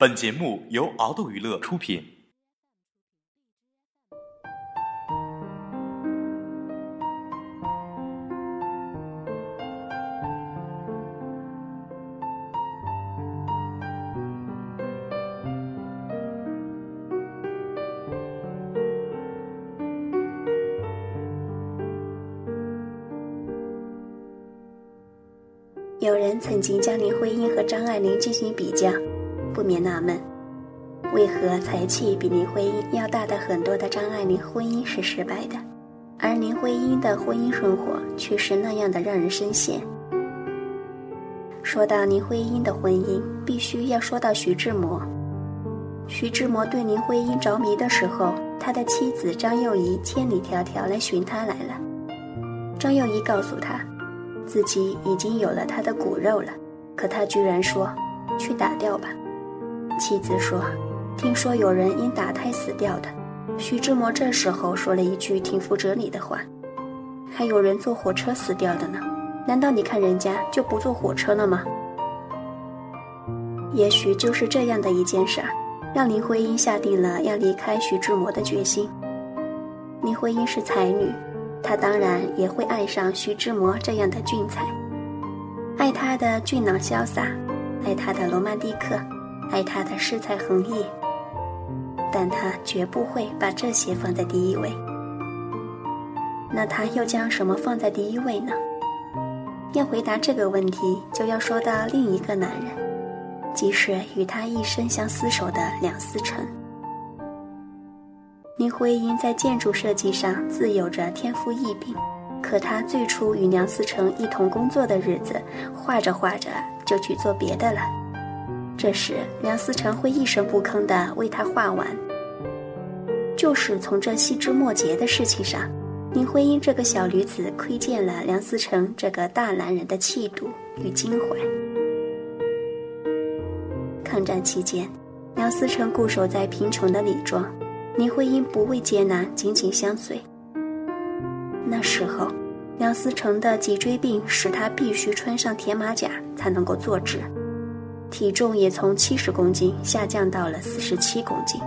本节目由敖斗娱乐出品。有人曾经将林徽因和张爱玲进行比较，不免纳闷，为何才气比林徽因要大的很多的张爱玲婚姻是失败的，而林徽因的婚姻生活却是那样的让人深陷。说到林徽因的婚姻，必须要说到徐志摩。徐志摩对林徽因着迷的时候，他的妻子张幼仪千里迢迢来寻他来了。张幼仪告诉他。自己已经有了他的骨肉了，可他居然说：“去打掉吧。”妻子说：“听说有人因打胎死掉的。”徐志摩这时候说了一句挺富哲理的话：“还有人坐火车死掉的呢，难道你看人家就不坐火车了吗？”也许就是这样的一件事儿，让林徽因下定了要离开徐志摩的决心。林徽因是才女。她当然也会爱上徐志摩这样的俊才，爱他的俊朗潇洒，爱他的罗曼蒂克，爱他的诗才横溢。但他绝不会把这些放在第一位。那他又将什么放在第一位呢？要回答这个问题，就要说到另一个男人，即是与他一生相厮守的梁思成。林徽因在建筑设计上自有着天赋异禀，可她最初与梁思成一同工作的日子，画着画着就去做别的了。这时，梁思成会一声不吭地为她画完。就是从这细枝末节的事情上，林徽因这个小女子窥见了梁思成这个大男人的气度与襟怀。抗战期间，梁思成固守在贫穷的李庄。林徽因不畏艰难，紧紧相随。那时候，梁思成的脊椎病使他必须穿上铁马甲才能够坐直，体重也从七十公斤下降到了四十七公斤。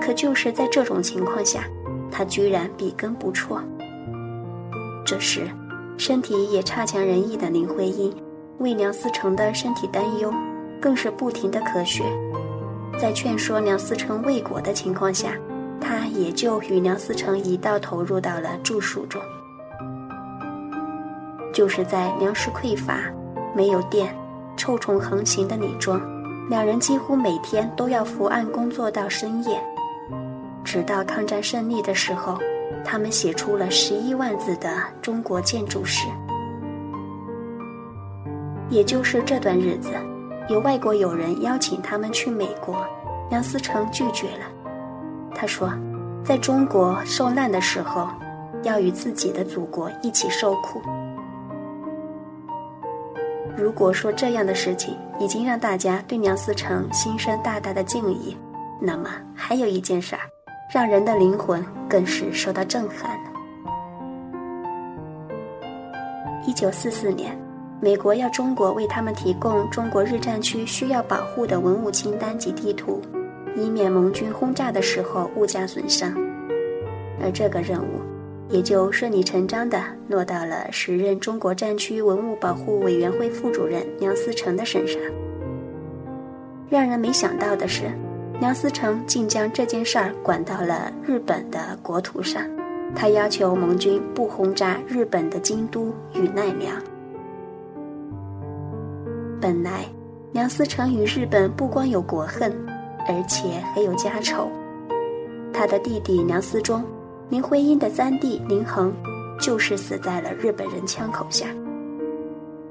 可就是在这种情况下，他居然笔耕不辍。这时，身体也差强人意的林徽因，为梁思成的身体担忧，更是不停的咳血。在劝说梁思成未果的情况下，他也就与梁思成一道投入到了著述中。就是在粮食匮乏、没有电、臭虫横行的李庄，两人几乎每天都要伏案工作到深夜。直到抗战胜利的时候，他们写出了十一万字的《中国建筑史》。也就是这段日子。有外国友人邀请他们去美国，梁思成拒绝了。他说，在中国受难的时候，要与自己的祖国一起受苦。如果说这样的事情已经让大家对梁思成心生大大的敬意，那么还有一件事儿，让人的灵魂更是受到震撼。一九四四年。美国要中国为他们提供中国日战区需要保护的文物清单及地图，以免盟军轰炸的时候物价损伤。而这个任务也就顺理成章地落到了时任中国战区文物保护委员会副主任梁思成的身上。让人没想到的是，梁思成竟将这件事儿管到了日本的国土上，他要求盟军不轰炸日本的京都与奈良。本来，梁思成与日本不光有国恨，而且还有家仇。他的弟弟梁思忠，林徽因的三弟林恒，就是死在了日本人枪口下。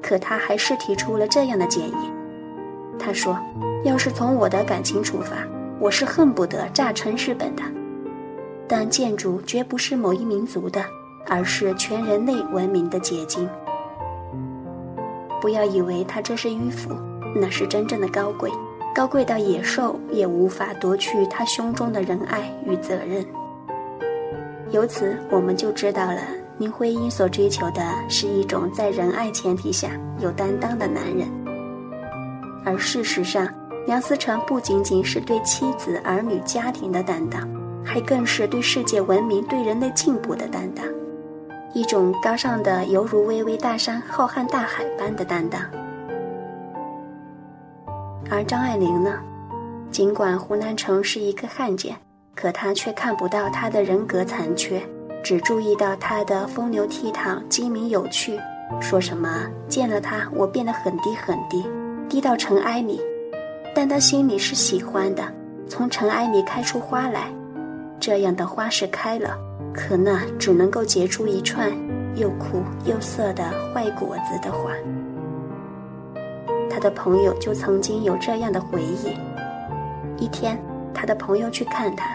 可他还是提出了这样的建议。他说：“要是从我的感情出发，我是恨不得炸沉日本的。但建筑绝不是某一民族的，而是全人类文明的结晶。”不要以为他这是迂腐，那是真正的高贵，高贵到野兽也无法夺去他胸中的仁爱与责任。由此，我们就知道了林徽因所追求的是一种在仁爱前提下有担当的男人，而事实上，梁思成不仅仅是对妻子、儿女、家庭的担当，还更是对世界文明、对人类进步的担当，一种高尚的犹如巍巍大山、浩瀚大海般的担当。而张爱玲呢，尽管胡兰成是一个汉奸，可他却看不到他的人格残缺，只注意到他的风流倜傥、精明有趣。说什么见了他，我变得很低很低，低到尘埃里，但他心里是喜欢的，从尘埃里开出花来。这样的花是开了，可那只能够结出一串又苦又涩的坏果子的花。他的朋友就曾经有这样的回忆：一天，他的朋友去看他，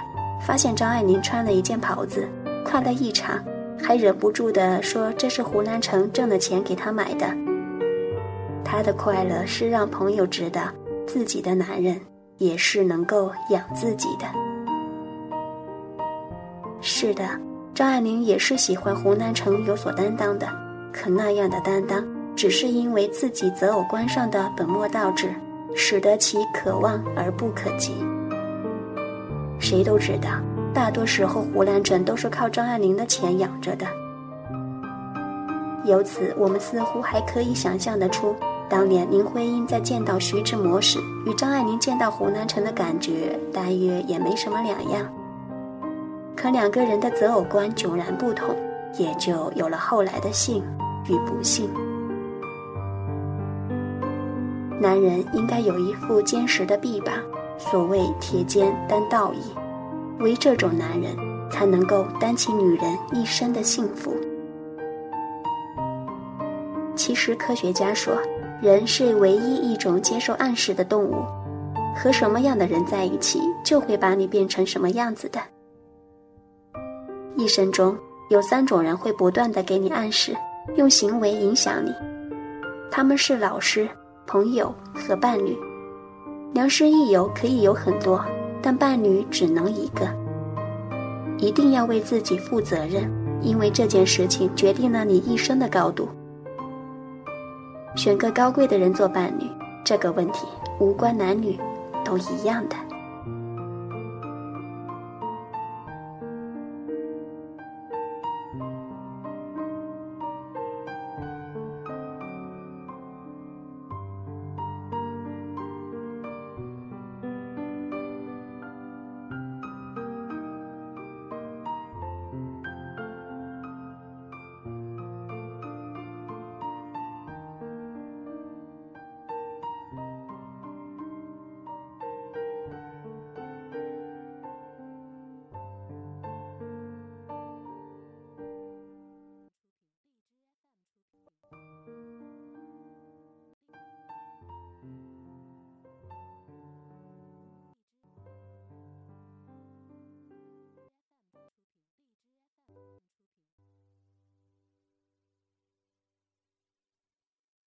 发现张爱玲穿了一件袍子，快乐异常。还忍不住地说：“这是胡兰成挣的钱给她买的。”她的快乐是让朋友知道，自己的男人也是能够养自己的。是的，张爱玲也是喜欢胡兰成有所担当的，可那样的担当，只是因为自己择偶观上的本末倒置，使得其可望而不可及。谁都知道。大多时候，胡兰成都是靠张爱玲的钱养着的。由此，我们似乎还可以想象得出，当年林徽因在见到徐志摩时，与张爱玲见到胡兰成的感觉大约也没什么两样。可两个人的择偶观迥然不同，也就有了后来的幸与不幸。男人应该有一副坚实的臂膀，所谓铁肩担道义。唯这种男人，才能够担起女人一生的幸福。其实，科学家说，人是唯一一种接受暗示的动物，和什么样的人在一起，就会把你变成什么样子的。一生中有三种人会不断的给你暗示，用行为影响你，他们是老师、朋友和伴侣。良师益友可以有很多。但伴侣只能一个，一定要为自己负责任，因为这件事情决定了你一生的高度。选个高贵的人做伴侣，这个问题无关男女，都一样的。